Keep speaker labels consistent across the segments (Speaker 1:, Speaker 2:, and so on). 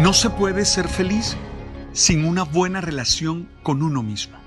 Speaker 1: No se puede ser feliz sin una buena relación con uno mismo.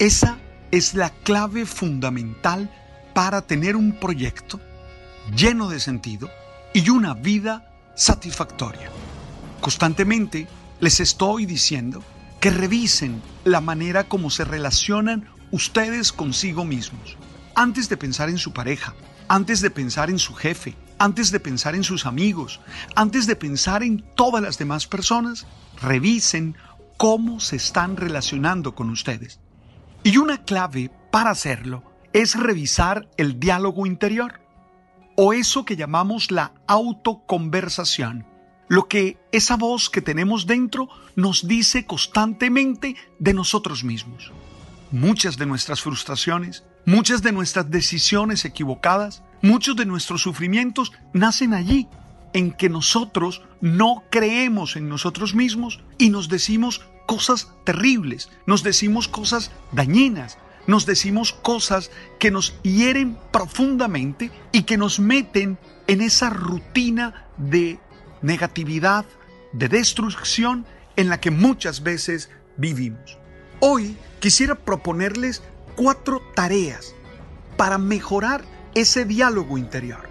Speaker 1: Esa es la clave fundamental para tener un proyecto lleno de sentido y una vida satisfactoria. Constantemente les estoy diciendo que revisen la manera como se relacionan ustedes consigo mismos. Antes de pensar en su pareja, antes de pensar en su jefe, antes de pensar en sus amigos, antes de pensar en todas las demás personas, revisen cómo se están relacionando con ustedes. Y una clave para hacerlo es revisar el diálogo interior, o eso que llamamos la autoconversación, lo que esa voz que tenemos dentro nos dice constantemente de nosotros mismos. Muchas de nuestras frustraciones, muchas de nuestras decisiones equivocadas, muchos de nuestros sufrimientos nacen allí, en que nosotros no creemos en nosotros mismos y nos decimos cosas terribles, nos decimos cosas dañinas, nos decimos cosas que nos hieren profundamente y que nos meten en esa rutina de negatividad, de destrucción en la que muchas veces vivimos. Hoy quisiera proponerles cuatro tareas para mejorar ese diálogo interior.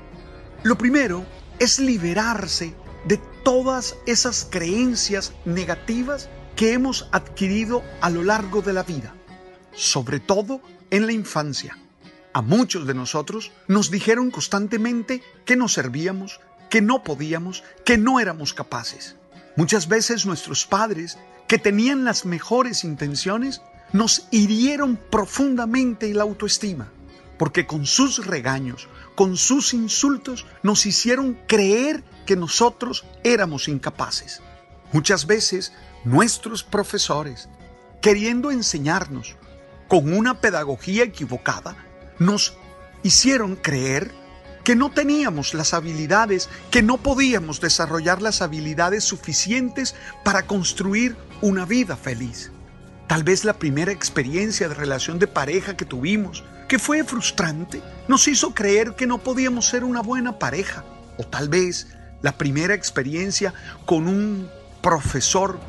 Speaker 1: Lo primero es liberarse de todas esas creencias negativas que hemos adquirido a lo largo de la vida, sobre todo en la infancia. A muchos de nosotros nos dijeron constantemente que no servíamos, que no podíamos, que no éramos capaces. Muchas veces nuestros padres, que tenían las mejores intenciones, nos hirieron profundamente la autoestima, porque con sus regaños, con sus insultos, nos hicieron creer que nosotros éramos incapaces. Muchas veces nuestros profesores, queriendo enseñarnos con una pedagogía equivocada, nos hicieron creer que no teníamos las habilidades, que no podíamos desarrollar las habilidades suficientes para construir una vida feliz. Tal vez la primera experiencia de relación de pareja que tuvimos, que fue frustrante, nos hizo creer que no podíamos ser una buena pareja. O tal vez la primera experiencia con un profesor,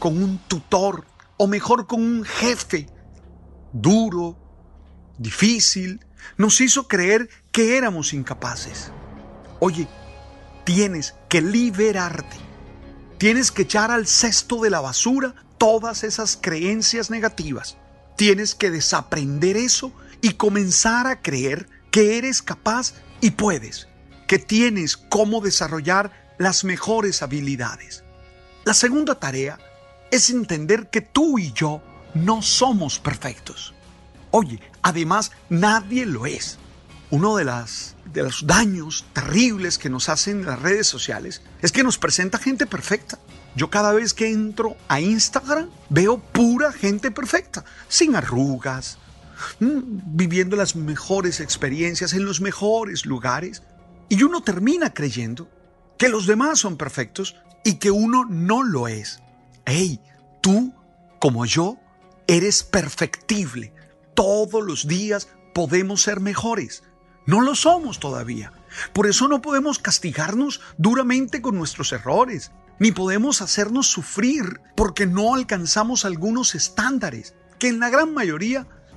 Speaker 1: con un tutor, o mejor con un jefe duro, difícil, nos hizo creer que éramos incapaces. Oye, tienes que liberarte. Tienes que echar al cesto de la basura todas esas creencias negativas. Tienes que desaprender eso y comenzar a creer que eres capaz y puedes, que tienes cómo desarrollar las mejores habilidades. La segunda tarea es entender que tú y yo no somos perfectos. Oye, además nadie lo es. Uno de, de los daños terribles que nos hacen las redes sociales es que nos presenta gente perfecta. Yo cada vez que entro a Instagram veo pura gente perfecta, sin arrugas, viviendo las mejores experiencias en los mejores lugares. Y uno termina creyendo que los demás son perfectos y que uno no lo es. Hey, tú, como yo, eres perfectible. Todos los días podemos ser mejores. No lo somos todavía. Por eso no podemos castigarnos duramente con nuestros errores ni podemos hacernos sufrir porque no alcanzamos algunos estándares que en la gran mayoría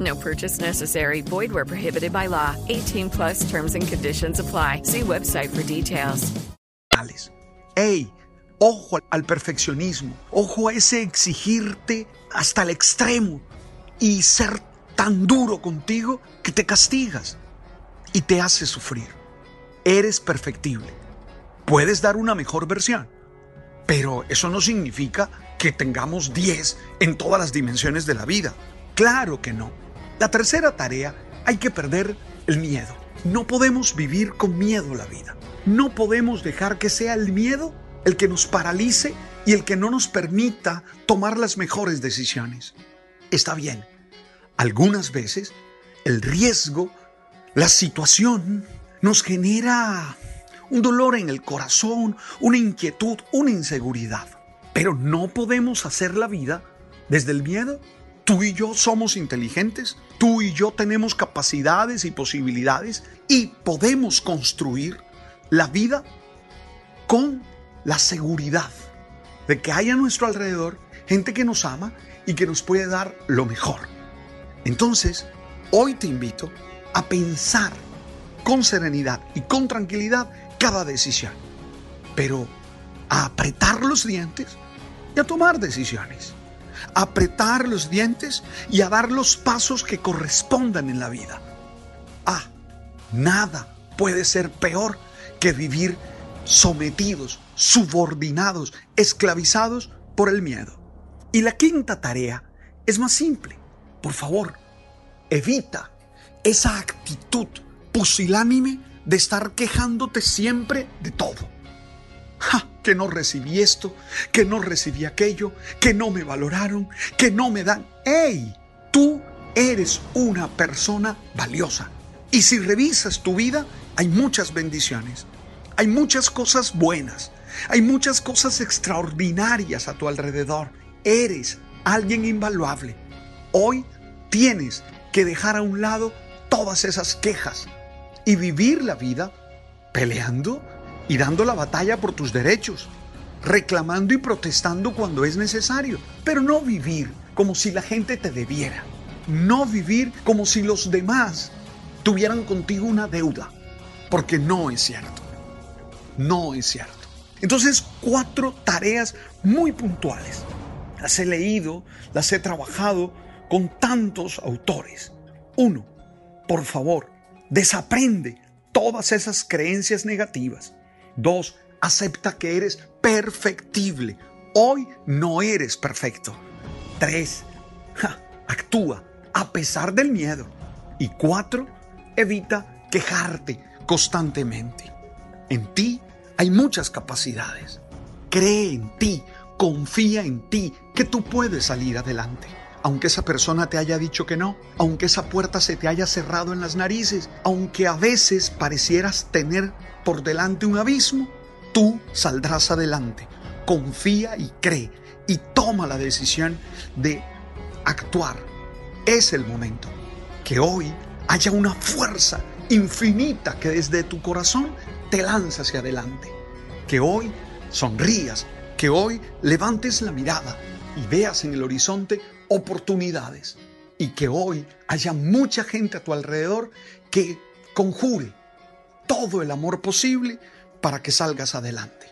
Speaker 2: No purchase necessary. Void where prohibited by law. 18 plus terms and conditions apply. See website for details.
Speaker 1: ¡Ey! Ojo al perfeccionismo. Ojo a ese exigirte hasta el extremo y ser tan duro contigo que te castigas y te hace sufrir. Eres perfectible. Puedes dar una mejor versión, pero eso no significa que tengamos 10 en todas las dimensiones de la vida. Claro que no. La tercera tarea, hay que perder el miedo. No podemos vivir con miedo la vida. No podemos dejar que sea el miedo el que nos paralice y el que no nos permita tomar las mejores decisiones. Está bien, algunas veces el riesgo, la situación nos genera un dolor en el corazón, una inquietud, una inseguridad. Pero no podemos hacer la vida desde el miedo. Tú y yo somos inteligentes, tú y yo tenemos capacidades y posibilidades y podemos construir la vida con la seguridad de que hay a nuestro alrededor gente que nos ama y que nos puede dar lo mejor. Entonces, hoy te invito a pensar con serenidad y con tranquilidad cada decisión, pero a apretar los dientes y a tomar decisiones, apretar los dientes y a dar los pasos que correspondan en la vida. Ah, nada puede ser peor que vivir sometidos, subordinados, esclavizados por el miedo. Y la quinta tarea es más simple. Por favor, evita esa actitud pusilánime de estar quejándote siempre de todo. Ja, que no recibí esto, que no recibí aquello, que no me valoraron, que no me dan. ¡Ey! Tú eres una persona valiosa. Y si revisas tu vida, hay muchas bendiciones. Hay muchas cosas buenas. Hay muchas cosas extraordinarias a tu alrededor. Eres alguien invaluable. Hoy tienes que dejar a un lado todas esas quejas y vivir la vida peleando y dando la batalla por tus derechos, reclamando y protestando cuando es necesario, pero no vivir como si la gente te debiera, no vivir como si los demás tuvieran contigo una deuda, porque no es cierto, no es cierto. Entonces, cuatro tareas muy puntuales. Las he leído, las he trabajado con tantos autores. Uno, por favor, desaprende todas esas creencias negativas. Dos, acepta que eres perfectible. Hoy no eres perfecto. Tres, actúa a pesar del miedo. Y cuatro, evita quejarte constantemente. En ti hay muchas capacidades. Cree en ti, confía en ti, que tú puedes salir adelante. Aunque esa persona te haya dicho que no, aunque esa puerta se te haya cerrado en las narices, aunque a veces parecieras tener por delante un abismo, tú saldrás adelante. Confía y cree y toma la decisión de actuar. Es el momento que hoy haya una fuerza infinita que desde tu corazón te lanza hacia adelante. Que hoy sonrías, que hoy levantes la mirada y veas en el horizonte oportunidades. Y que hoy haya mucha gente a tu alrededor que conjure todo el amor posible para que salgas adelante.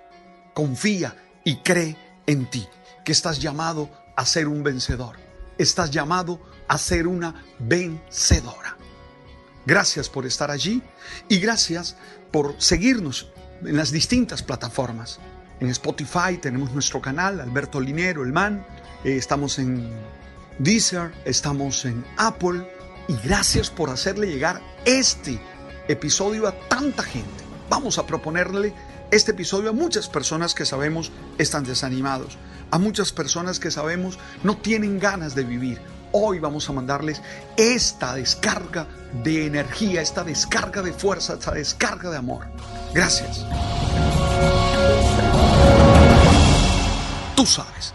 Speaker 1: Confía y cree en ti, que estás llamado a ser un vencedor. Estás llamado a ser una vencedora. Gracias por estar allí y gracias por seguirnos en las distintas plataformas. En Spotify tenemos nuestro canal, Alberto Linero, el man. Eh, estamos en Deezer, estamos en Apple. Y gracias por hacerle llegar este episodio a tanta gente. Vamos a proponerle este episodio a muchas personas que sabemos están desanimados, a muchas personas que sabemos no tienen ganas de vivir, hoy vamos a mandarles esta descarga de energía, esta descarga de fuerza, esta descarga de amor. Gracias. Tú sabes.